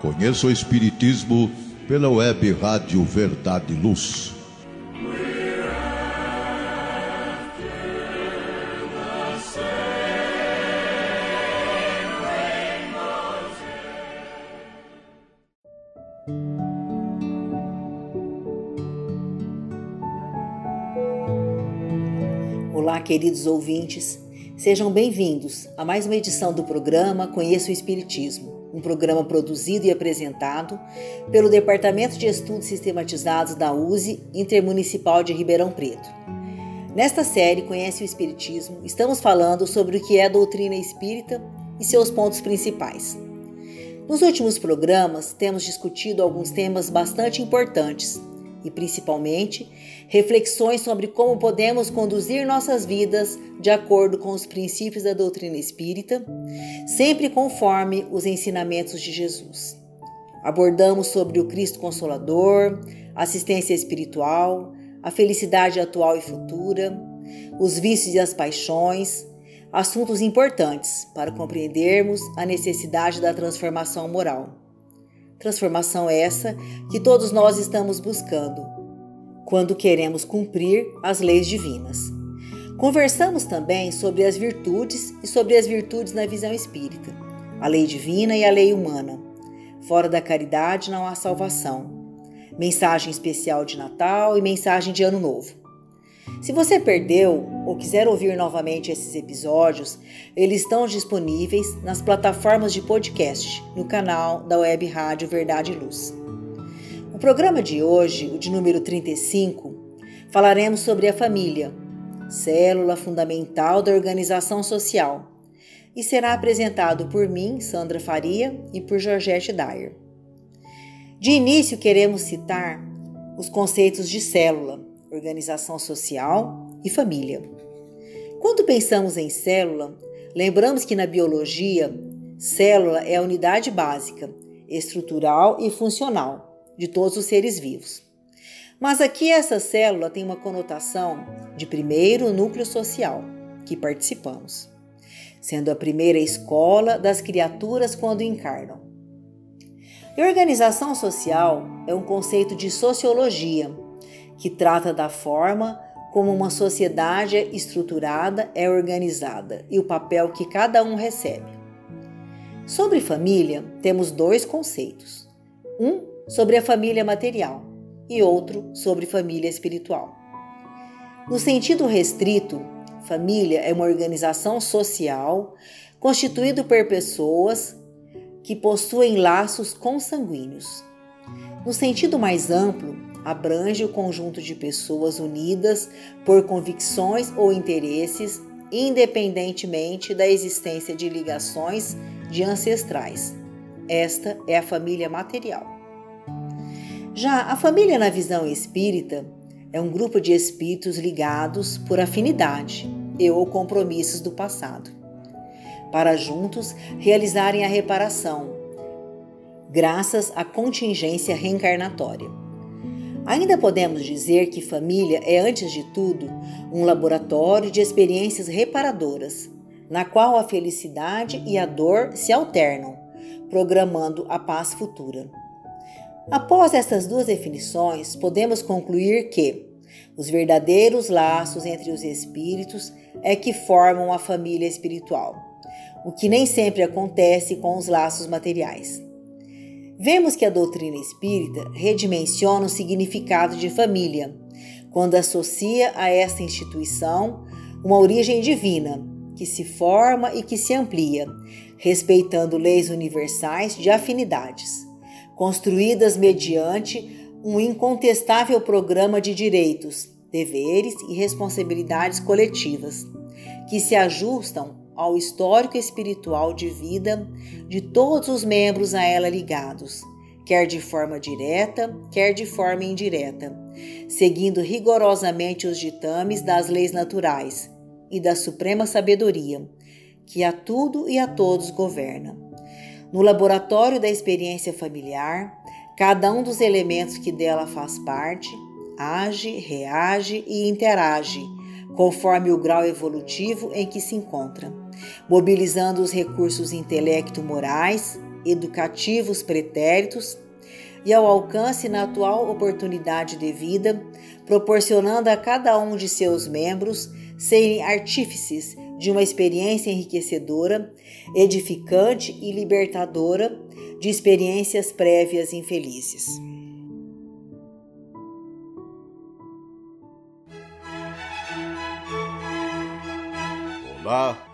Conheça o Espiritismo pela web Rádio Verdade e Luz. Olá, queridos ouvintes. Sejam bem-vindos a mais uma edição do programa Conheça o Espiritismo, um programa produzido e apresentado pelo Departamento de Estudos Sistematizados da USE Intermunicipal de Ribeirão Preto. Nesta série Conhece o Espiritismo, estamos falando sobre o que é a doutrina espírita e seus pontos principais. Nos últimos programas, temos discutido alguns temas bastante importantes e, principalmente, reflexões sobre como podemos conduzir nossas vidas de acordo com os princípios da doutrina espírita, sempre conforme os ensinamentos de Jesus. Abordamos sobre o Cristo Consolador, assistência espiritual, a felicidade atual e futura, os vícios e as paixões, assuntos importantes para compreendermos a necessidade da transformação moral. Transformação essa que todos nós estamos buscando quando queremos cumprir as leis divinas. Conversamos também sobre as virtudes e sobre as virtudes na visão espírita, a lei divina e a lei humana. Fora da caridade não há salvação. Mensagem especial de Natal e mensagem de Ano Novo. Se você perdeu ou quiser ouvir novamente esses episódios, eles estão disponíveis nas plataformas de podcast no canal da Web Rádio Verdade e Luz. No programa de hoje, o de número 35, falaremos sobre a família, célula fundamental da organização social, e será apresentado por mim, Sandra Faria, e por Georgette Dyer. De início, queremos citar os conceitos de célula organização social e família. Quando pensamos em célula, lembramos que na biologia, célula é a unidade básica, estrutural e funcional de todos os seres vivos. Mas aqui essa célula tem uma conotação de primeiro núcleo social, que participamos, sendo a primeira escola das criaturas quando encarnam. E organização social é um conceito de sociologia que trata da forma como uma sociedade estruturada é organizada e o papel que cada um recebe. Sobre família, temos dois conceitos: um sobre a família material e outro sobre família espiritual. No sentido restrito, família é uma organização social constituída por pessoas que possuem laços consanguíneos. No sentido mais amplo, abrange o conjunto de pessoas unidas por convicções ou interesses, independentemente da existência de ligações de ancestrais. Esta é a família material. Já a família na visão espírita é um grupo de espíritos ligados por afinidade e ou compromissos do passado, para juntos realizarem a reparação, graças à contingência reencarnatória. Ainda podemos dizer que família é, antes de tudo, um laboratório de experiências reparadoras, na qual a felicidade e a dor se alternam, programando a paz futura. Após essas duas definições, podemos concluir que os verdadeiros laços entre os espíritos é que formam a família espiritual, o que nem sempre acontece com os laços materiais. Vemos que a doutrina espírita redimensiona o significado de família, quando associa a esta instituição uma origem divina, que se forma e que se amplia, respeitando leis universais de afinidades, construídas mediante um incontestável programa de direitos, deveres e responsabilidades coletivas, que se ajustam ao histórico espiritual de vida de todos os membros a ela ligados, quer de forma direta, quer de forma indireta, seguindo rigorosamente os ditames das leis naturais e da suprema sabedoria, que a tudo e a todos governa. No laboratório da experiência familiar, cada um dos elementos que dela faz parte age, reage e interage, conforme o grau evolutivo em que se encontra mobilizando os recursos intelecto-morais, educativos pretéritos e ao alcance na atual oportunidade de vida, proporcionando a cada um de seus membros serem artífices de uma experiência enriquecedora, edificante e libertadora de experiências prévias infelizes. Olá,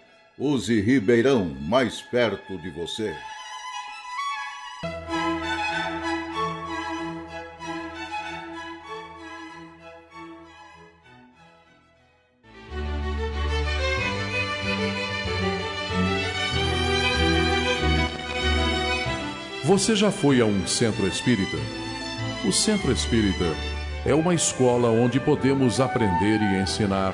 Use Ribeirão mais perto de você. Você já foi a um centro espírita? O centro espírita é uma escola onde podemos aprender e ensinar,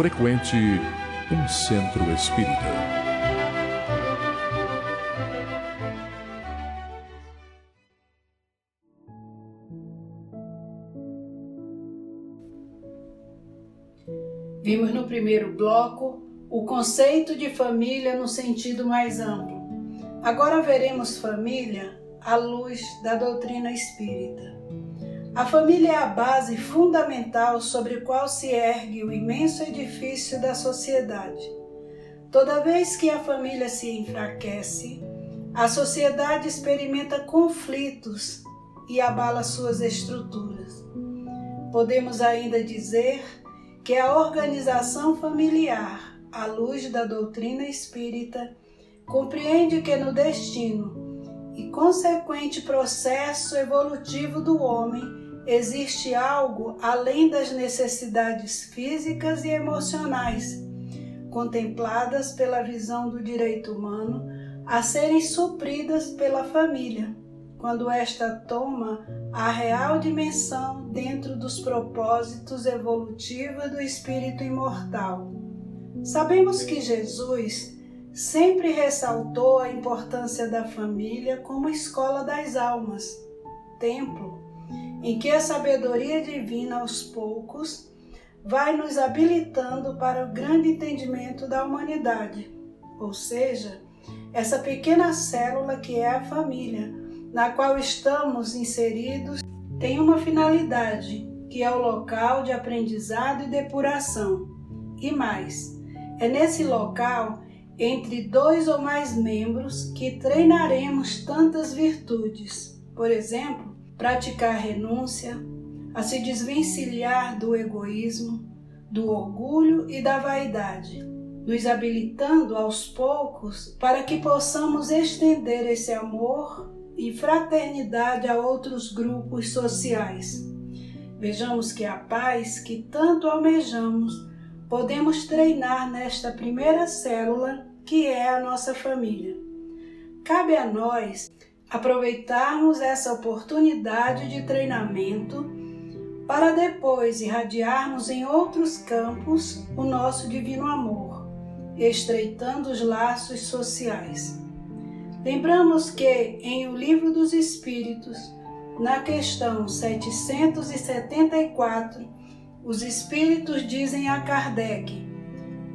Frequente um centro espírita. Vimos no primeiro bloco o conceito de família no sentido mais amplo Agora veremos família à luz da doutrina espírita. A família é a base fundamental sobre a qual se ergue o imenso edifício da sociedade. Toda vez que a família se enfraquece, a sociedade experimenta conflitos e abala suas estruturas. Podemos ainda dizer que a organização familiar, à luz da doutrina espírita, compreende que no destino e consequente processo evolutivo do homem existe algo além das necessidades físicas e emocionais, contempladas pela visão do direito humano, a serem supridas pela família, quando esta toma a real dimensão dentro dos propósitos evolutivos do espírito imortal. Sabemos que Jesus sempre ressaltou a importância da família como escola das almas, templo em que a sabedoria divina aos poucos vai nos habilitando para o grande entendimento da humanidade, ou seja, essa pequena célula que é a família, na qual estamos inseridos, tem uma finalidade, que é o local de aprendizado e depuração. E mais, é nesse local entre dois ou mais membros que treinaremos tantas virtudes. Por exemplo, praticar renúncia, a se desvencilhar do egoísmo, do orgulho e da vaidade, nos habilitando aos poucos para que possamos estender esse amor e fraternidade a outros grupos sociais. Vejamos que a paz que tanto almejamos podemos treinar nesta primeira célula que é a nossa família. Cabe a nós aproveitarmos essa oportunidade de treinamento para depois irradiarmos em outros campos o nosso divino amor, estreitando os laços sociais. Lembramos que em O Livro dos Espíritos, na questão 774, os Espíritos dizem a Kardec: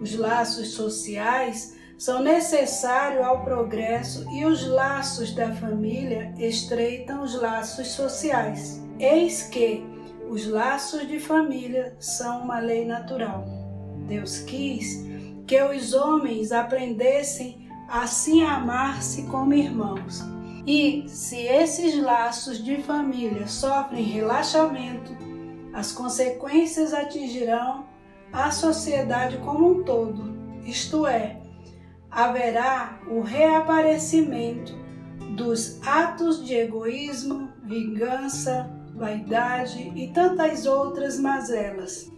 os laços sociais são necessários ao progresso e os laços da família estreitam os laços sociais. Eis que os laços de família são uma lei natural. Deus quis que os homens aprendessem assim amar-se como irmãos. E se esses laços de família sofrem relaxamento, as consequências atingirão a sociedade como um todo, isto é, haverá o reaparecimento dos atos de egoísmo, vingança, vaidade e tantas outras mazelas.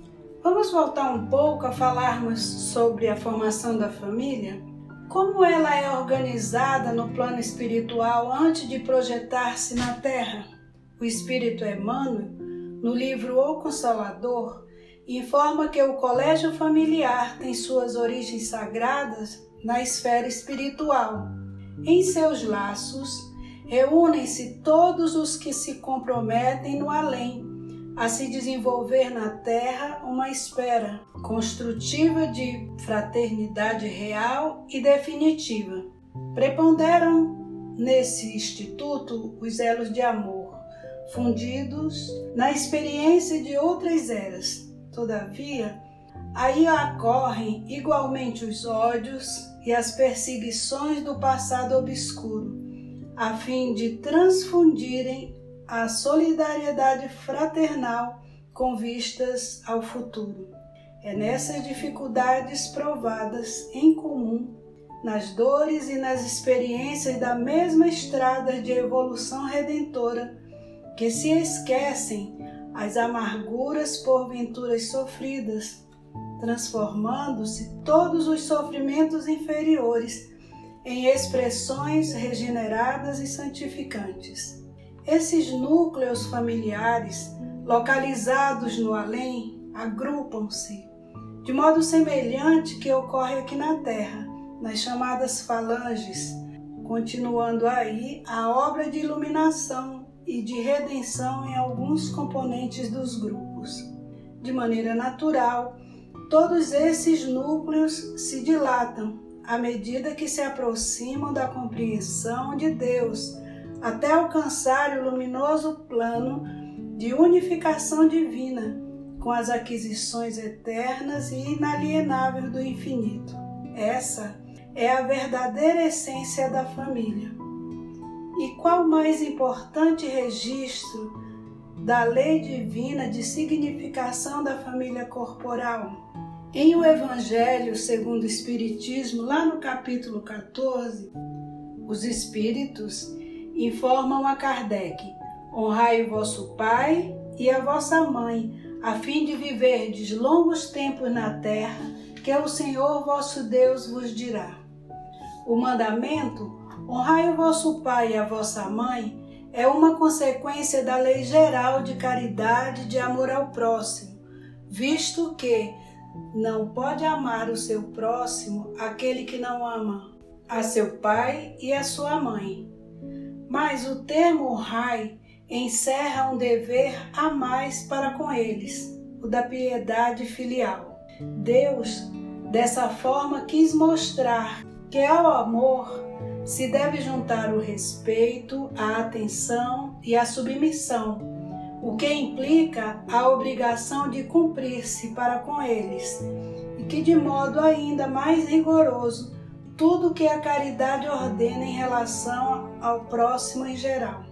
Vamos voltar um pouco a falarmos sobre a formação da família? Como ela é organizada no plano espiritual antes de projetar-se na Terra? O Espírito Emmanuel, no livro O Consolador, informa que o colégio familiar tem suas origens sagradas na esfera espiritual. Em seus laços, reúnem-se todos os que se comprometem no além, a se desenvolver na terra uma espera construtiva de fraternidade real e definitiva. Preponderam nesse instituto os elos de amor, fundidos na experiência de outras eras Todavia, aí ocorrem igualmente os ódios e as perseguições do passado obscuro, a fim de transfundirem a solidariedade fraternal com vistas ao futuro. É nessas dificuldades provadas em comum, nas dores e nas experiências da mesma estrada de evolução redentora, que se esquecem as amarguras porventuras sofridas, transformando-se todos os sofrimentos inferiores em expressões regeneradas e santificantes. Esses núcleos familiares, localizados no além, agrupam-se de modo semelhante que ocorre aqui na Terra, nas chamadas falanges, continuando aí a obra de iluminação e de redenção em alguns componentes dos grupos. De maneira natural, todos esses núcleos se dilatam à medida que se aproximam da compreensão de Deus, até alcançar o luminoso plano de unificação divina com as aquisições eternas e inalienáveis do infinito. Essa é a verdadeira essência da família. E qual mais importante registro da lei divina de significação da família corporal? Em o Evangelho segundo o Espiritismo, lá no capítulo 14, os Espíritos informam a Kardec: honrai o vosso pai e a vossa mãe, a fim de viverdes longos tempos na terra, que o Senhor vosso Deus vos dirá. O mandamento Honrai o vosso pai e a vossa mãe é uma consequência da lei geral de caridade e de amor ao próximo, visto que não pode amar o seu próximo aquele que não ama a seu pai e a sua mãe. Mas o termo honrai encerra um dever a mais para com eles, o da piedade filial. Deus, dessa forma, quis mostrar que ao amor se deve juntar o respeito, a atenção e a submissão, o que implica a obrigação de cumprir-se para com eles, e que de modo ainda mais rigoroso tudo que a caridade ordena em relação ao próximo em geral.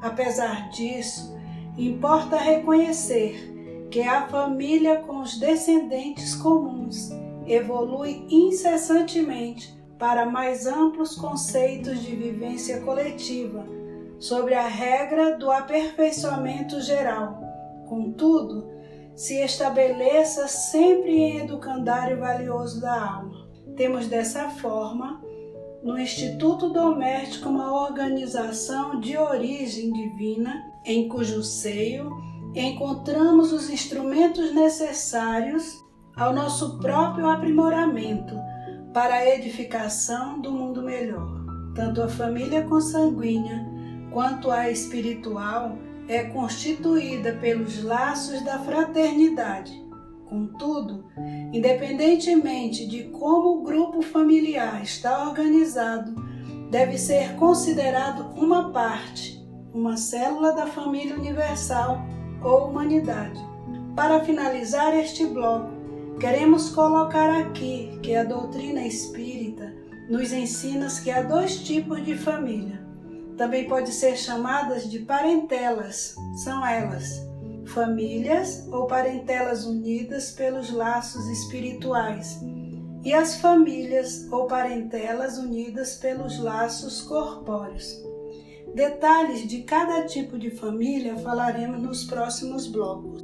Apesar disso, importa reconhecer que a família com os descendentes comuns evolui incessantemente para mais amplos conceitos de vivência coletiva, sobre a regra do aperfeiçoamento geral. Contudo, se estabeleça sempre em educandário valioso da alma. Temos dessa forma, no Instituto Doméstico, uma organização de origem divina, em cujo seio encontramos os instrumentos necessários ao nosso próprio aprimoramento para a edificação do mundo melhor. Tanto a família consanguínea quanto a espiritual é constituída pelos laços da fraternidade. Contudo, independentemente de como o grupo familiar está organizado, deve ser considerado uma parte, uma célula da família universal ou humanidade. Para finalizar este bloco, Queremos colocar aqui que a doutrina espírita nos ensina que há dois tipos de família. Também pode ser chamadas de parentelas. São elas: famílias ou parentelas unidas pelos laços espirituais, e as famílias ou parentelas unidas pelos laços corpóreos. Detalhes de cada tipo de família falaremos nos próximos blocos.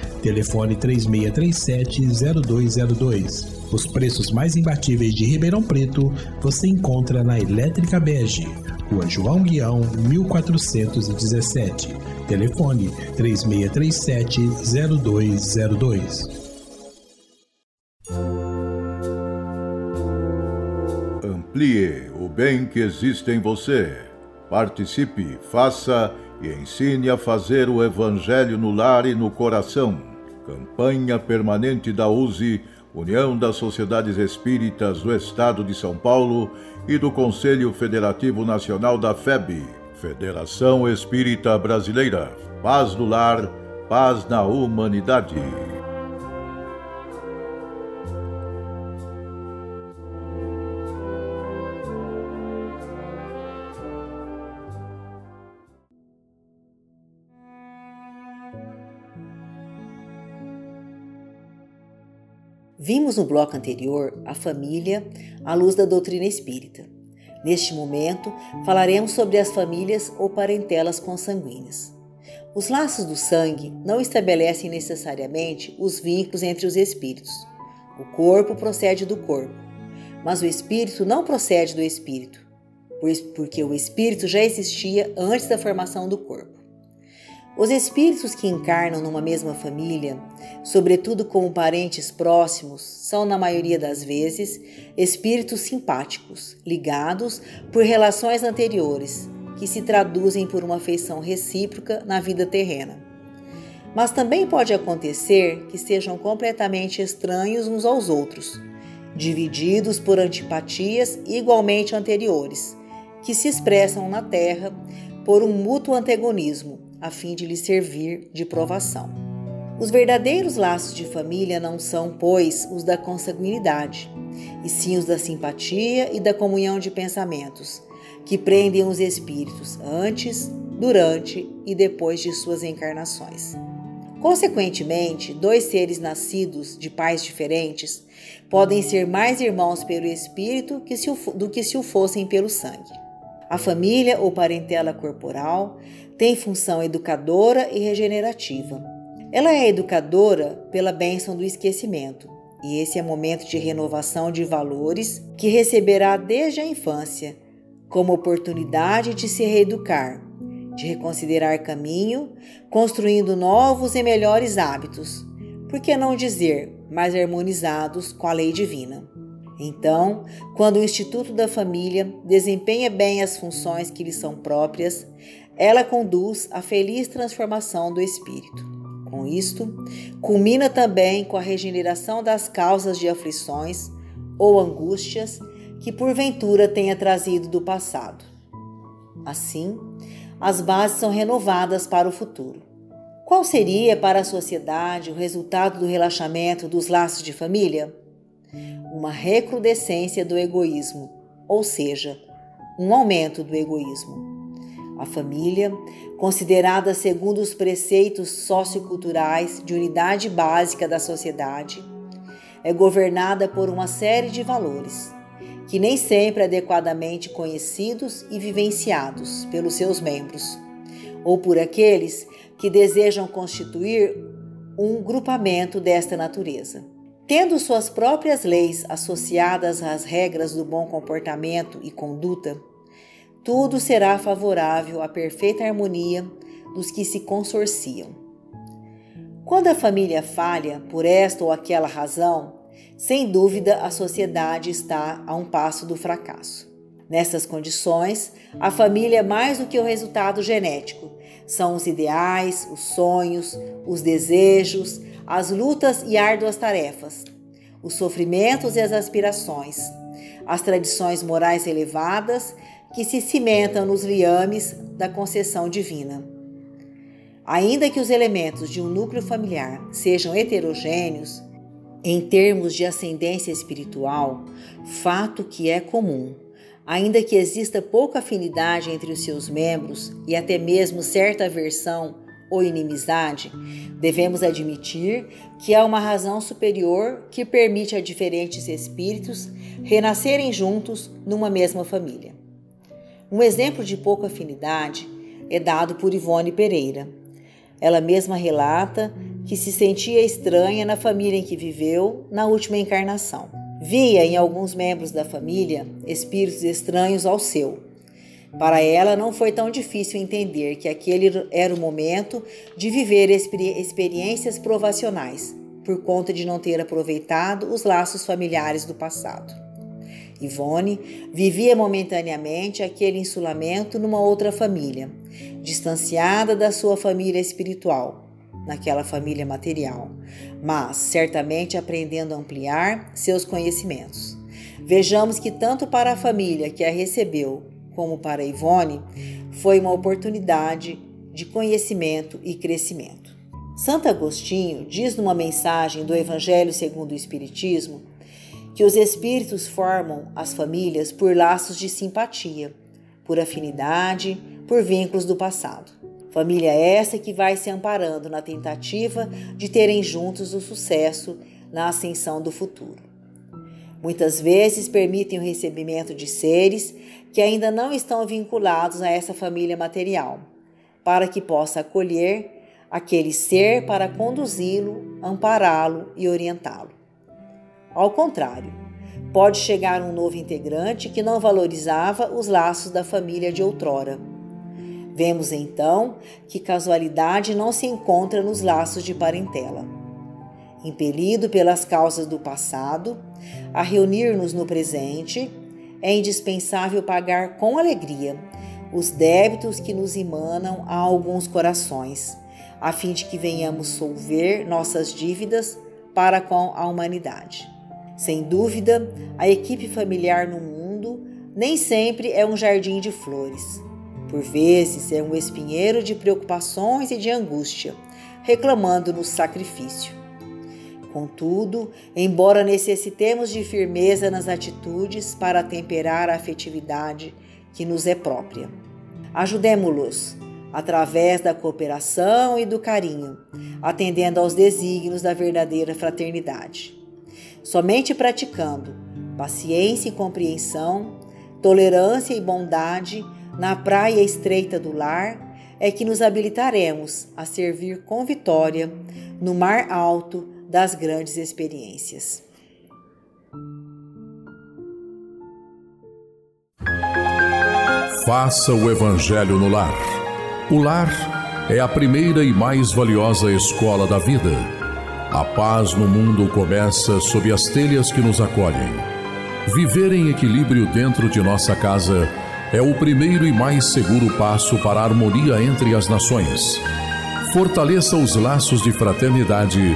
Telefone 3637-0202. Os preços mais imbatíveis de Ribeirão Preto você encontra na Elétrica Bege, Rua João Guião, 1417. Telefone 3637-0202. Amplie o bem que existe em você. Participe, faça e ensine a fazer o Evangelho no lar e no coração. Campanha permanente da USE União das Sociedades Espíritas do Estado de São Paulo e do Conselho Federativo Nacional da FEB, Federação Espírita Brasileira. Paz no lar, paz na humanidade. Vimos no bloco anterior a família à luz da doutrina espírita. Neste momento, falaremos sobre as famílias ou parentelas consanguíneas. Os laços do sangue não estabelecem necessariamente os vínculos entre os espíritos. O corpo procede do corpo, mas o espírito não procede do espírito, porque o espírito já existia antes da formação do corpo. Os espíritos que encarnam numa mesma família, sobretudo como parentes próximos, são, na maioria das vezes, espíritos simpáticos, ligados por relações anteriores, que se traduzem por uma afeição recíproca na vida terrena. Mas também pode acontecer que sejam completamente estranhos uns aos outros, divididos por antipatias igualmente anteriores, que se expressam na Terra por um mútuo antagonismo a fim de lhe servir de provação. Os verdadeiros laços de família não são, pois, os da consanguinidade, e sim os da simpatia e da comunhão de pensamentos, que prendem os espíritos antes, durante e depois de suas encarnações. Consequentemente, dois seres nascidos de pais diferentes podem ser mais irmãos pelo espírito do que se o fossem pelo sangue. A família ou parentela corporal tem função educadora e regenerativa. Ela é educadora pela bênção do esquecimento, e esse é momento de renovação de valores que receberá desde a infância, como oportunidade de se reeducar, de reconsiderar caminho, construindo novos e melhores hábitos, por que não dizer mais harmonizados com a lei divina. Então, quando o Instituto da Família desempenha bem as funções que lhe são próprias, ela conduz à feliz transformação do espírito. Com isto, culmina também com a regeneração das causas de aflições ou angústias que porventura tenha trazido do passado. Assim, as bases são renovadas para o futuro. Qual seria para a sociedade o resultado do relaxamento dos laços de família? Uma recrudescência do egoísmo, ou seja, um aumento do egoísmo. A família, considerada segundo os preceitos socioculturais de unidade básica da sociedade, é governada por uma série de valores que nem sempre adequadamente conhecidos e vivenciados pelos seus membros, ou por aqueles que desejam constituir um grupamento desta natureza. Tendo suas próprias leis associadas às regras do bom comportamento e conduta, tudo será favorável à perfeita harmonia dos que se consorciam. Quando a família falha por esta ou aquela razão, sem dúvida a sociedade está a um passo do fracasso. Nessas condições, a família é mais do que o resultado genético. São os ideais, os sonhos, os desejos, as lutas e árduas tarefas, os sofrimentos e as aspirações, as tradições morais elevadas que se cimentam nos liames da concessão divina. Ainda que os elementos de um núcleo familiar sejam heterogêneos, em termos de ascendência espiritual, fato que é comum. Ainda que exista pouca afinidade entre os seus membros e até mesmo certa aversão ou inimizade, devemos admitir que há uma razão superior que permite a diferentes espíritos renascerem juntos numa mesma família. Um exemplo de pouca afinidade é dado por Ivone Pereira. Ela mesma relata que se sentia estranha na família em que viveu na última encarnação. Via em alguns membros da família espíritos estranhos ao seu. Para ela não foi tão difícil entender que aquele era o momento de viver experiências provacionais, por conta de não ter aproveitado os laços familiares do passado. Ivone vivia momentaneamente aquele insulamento numa outra família, distanciada da sua família espiritual, naquela família material, mas certamente aprendendo a ampliar seus conhecimentos. Vejamos que tanto para a família que a recebeu, como para Ivone, foi uma oportunidade de conhecimento e crescimento. Santo Agostinho diz numa mensagem do Evangelho segundo o Espiritismo que os espíritos formam as famílias por laços de simpatia, por afinidade, por vínculos do passado. Família essa que vai se amparando na tentativa de terem juntos o sucesso na ascensão do futuro. Muitas vezes permitem o recebimento de seres que ainda não estão vinculados a essa família material, para que possa acolher aquele ser para conduzi-lo, ampará-lo e orientá-lo. Ao contrário, pode chegar um novo integrante que não valorizava os laços da família de outrora. Vemos então que casualidade não se encontra nos laços de parentela. Impelido pelas causas do passado, a reunir-nos no presente, é indispensável pagar com alegria os débitos que nos emanam a alguns corações, a fim de que venhamos solver nossas dívidas para com a humanidade. Sem dúvida, a equipe familiar no mundo nem sempre é um jardim de flores. Por vezes é um espinheiro de preocupações e de angústia, reclamando-nos sacrifício. Contudo, embora necessitemos de firmeza nas atitudes para temperar a afetividade que nos é própria, ajudemo-los através da cooperação e do carinho, atendendo aos desígnios da verdadeira fraternidade. Somente praticando paciência e compreensão, tolerância e bondade na praia estreita do lar é que nos habilitaremos a servir com vitória no mar alto das grandes experiências. Faça o Evangelho no lar. O lar é a primeira e mais valiosa escola da vida a paz no mundo começa sob as telhas que nos acolhem. Viver em equilíbrio dentro de nossa casa é o primeiro e mais seguro passo para a harmonia entre as nações. Fortaleça os laços de fraternidade,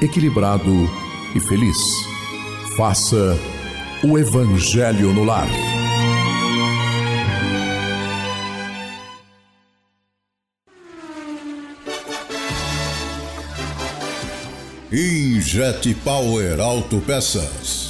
equilibrado e feliz. Faça o Evangelho no lar. Injet Power Autopeças.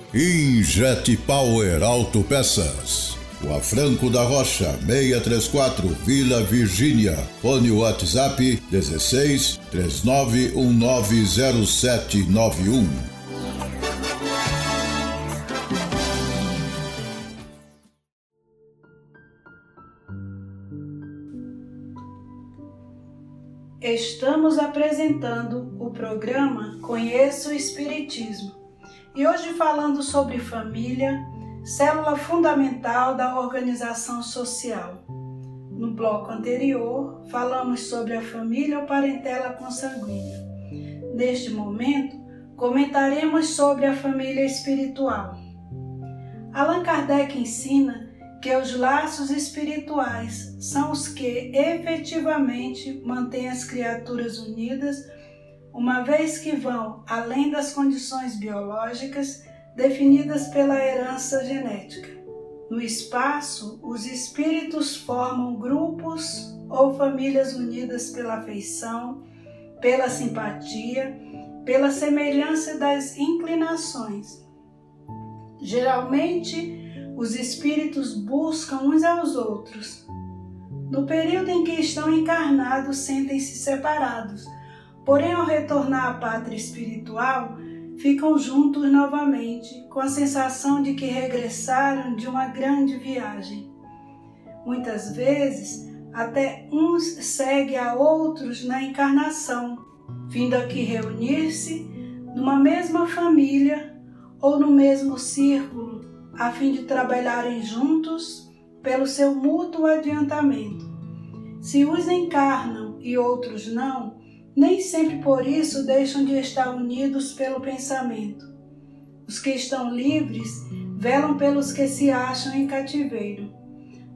Injet Power Autopeças. Rua Franco da Rocha, 634, Vila Virgínia. Fone WhatsApp 16 39190791. Estamos apresentando o programa Conheça o Espiritismo e hoje falando sobre família, célula fundamental da organização social. No bloco anterior, falamos sobre a família ou parentela consanguínea. Neste momento, comentaremos sobre a família espiritual. Allan Kardec ensina que os laços espirituais são os que efetivamente mantêm as criaturas unidas, uma vez que vão além das condições biológicas definidas pela herança genética. No espaço, os espíritos formam grupos ou famílias unidas pela afeição, pela simpatia, pela semelhança das inclinações. Geralmente, os espíritos buscam uns aos outros. No período em que estão encarnados, sentem-se separados, porém, ao retornar à pátria espiritual, ficam juntos novamente, com a sensação de que regressaram de uma grande viagem. Muitas vezes, até uns seguem a outros na encarnação, vindo aqui reunir-se numa mesma família ou no mesmo círculo a fim de trabalharem juntos pelo seu mútuo adiantamento. Se uns encarnam e outros não, nem sempre por isso deixam de estar unidos pelo pensamento. Os que estão livres velam pelos que se acham em cativeiro.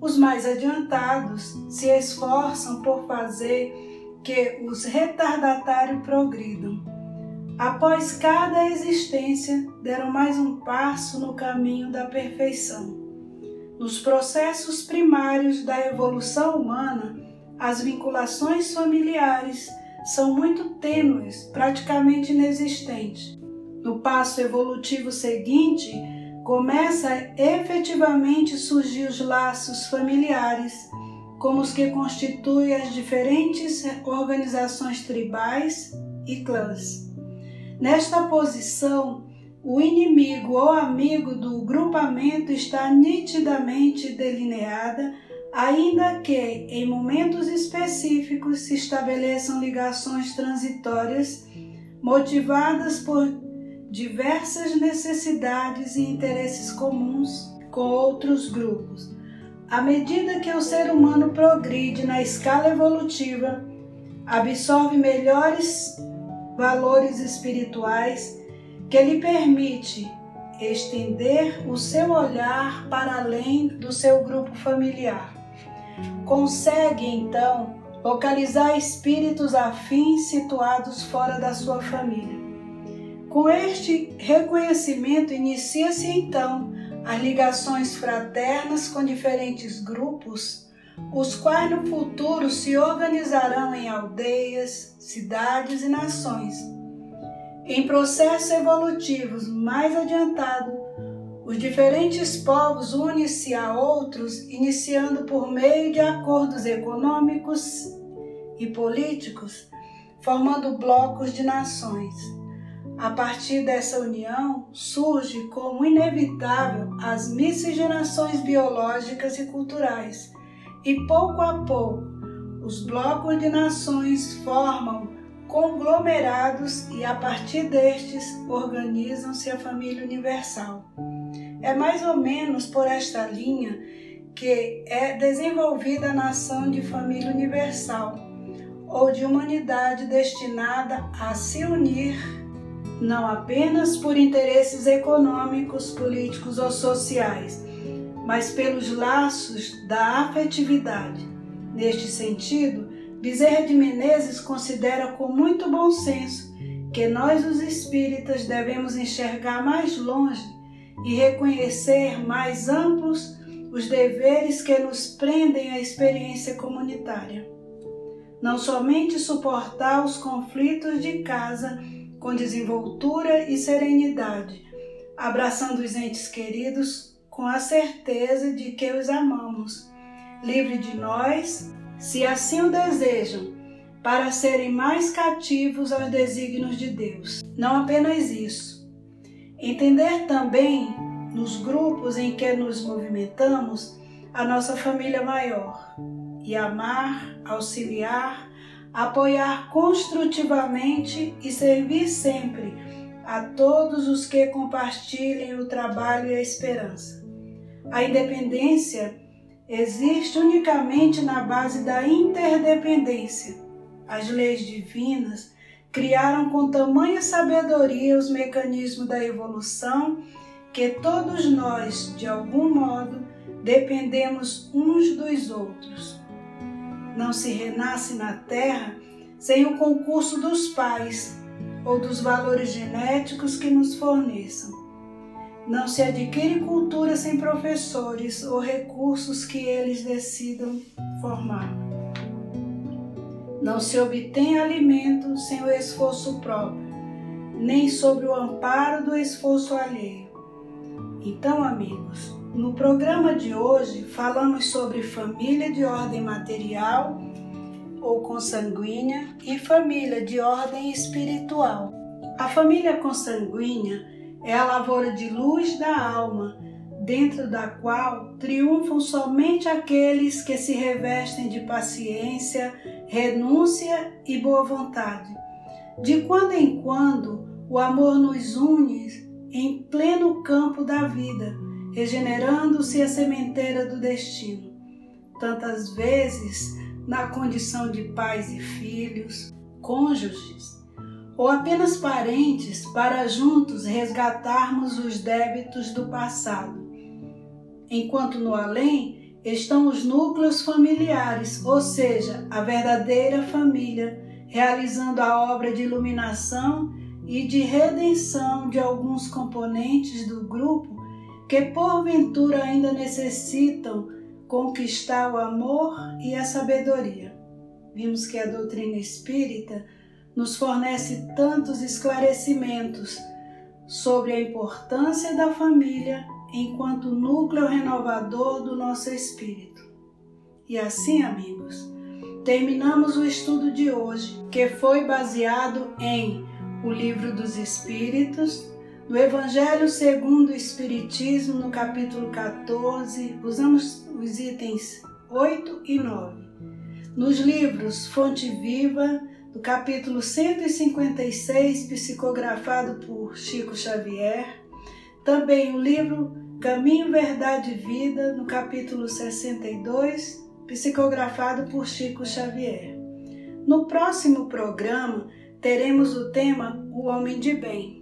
Os mais adiantados se esforçam por fazer que os retardatários progridam após cada existência, deram mais um passo no caminho da perfeição. Nos processos primários da evolução humana, as vinculações familiares são muito tênues, praticamente inexistentes. No passo evolutivo seguinte, começa a efetivamente surgir os laços familiares, como os que constituem as diferentes organizações tribais e clãs. Nesta posição, o inimigo ou amigo do grupamento está nitidamente delineada, ainda que em momentos específicos se estabeleçam ligações transitórias motivadas por diversas necessidades e interesses comuns com outros grupos. À medida que o ser humano progride na escala evolutiva, absorve melhores valores espirituais que lhe permite estender o seu olhar para além do seu grupo familiar. Consegue então localizar espíritos afins situados fora da sua família. Com este reconhecimento inicia-se então as ligações fraternas com diferentes grupos os quais no futuro se organizarão em aldeias, cidades e nações. Em processos evolutivos mais adiantados, os diferentes povos unem-se a outros, iniciando por meio de acordos econômicos e políticos, formando blocos de nações. A partir dessa união, surge como inevitável as miscigenações biológicas e culturais e pouco a pouco os blocos de nações formam conglomerados e a partir destes organizam-se a família universal. É mais ou menos por esta linha que é desenvolvida a nação de família universal ou de humanidade destinada a se unir não apenas por interesses econômicos, políticos ou sociais, mas pelos laços da afetividade. Neste sentido, Bezerra de Menezes considera com muito bom senso que nós, os espíritas, devemos enxergar mais longe e reconhecer mais amplos os deveres que nos prendem à experiência comunitária. Não somente suportar os conflitos de casa com desenvoltura e serenidade, abraçando os entes queridos com a certeza de que os amamos, livre de nós, se assim o desejam, para serem mais cativos aos desígnios de Deus. Não apenas isso. Entender também, nos grupos em que nos movimentamos, a nossa família maior e amar, auxiliar, apoiar construtivamente e servir sempre a todos os que compartilhem o trabalho e a esperança. A independência existe unicamente na base da interdependência as leis divinas criaram com tamanha sabedoria os mecanismos da evolução que todos nós, de algum modo, dependemos uns dos outros. Não se renasce na Terra sem o concurso dos pais ou dos valores genéticos que nos forneçam. Não se adquire cultura sem professores ou recursos que eles decidam formar. Não se obtém alimento sem o esforço próprio, nem sobre o amparo do esforço alheio. Então, amigos, no programa de hoje falamos sobre família de ordem material ou consanguínea e família de ordem espiritual. A família consanguínea é a lavoura de luz da alma dentro da qual triunfam somente aqueles que se revestem de paciência, renúncia e boa vontade. De quando em quando, o amor nos une em pleno campo da vida, regenerando-se a sementeira do destino. Tantas vezes, na condição de pais e filhos, cônjuges, ou apenas parentes, para juntos resgatarmos os débitos do passado enquanto no além estão os núcleos familiares, ou seja, a verdadeira família, realizando a obra de iluminação e de redenção de alguns componentes do grupo que porventura ainda necessitam conquistar o amor e a sabedoria. Vimos que a doutrina espírita nos fornece tantos esclarecimentos sobre a importância da família enquanto núcleo renovador do nosso espírito. E assim, amigos, terminamos o estudo de hoje, que foi baseado em o Livro dos Espíritos, no Evangelho segundo o Espiritismo, no capítulo 14, usamos os itens 8 e 9. Nos livros Fonte Viva, do capítulo 156, psicografado por Chico Xavier, também o livro Caminho, Verdade e Vida, no capítulo 62, psicografado por Chico Xavier. No próximo programa, teremos o tema O Homem de Bem.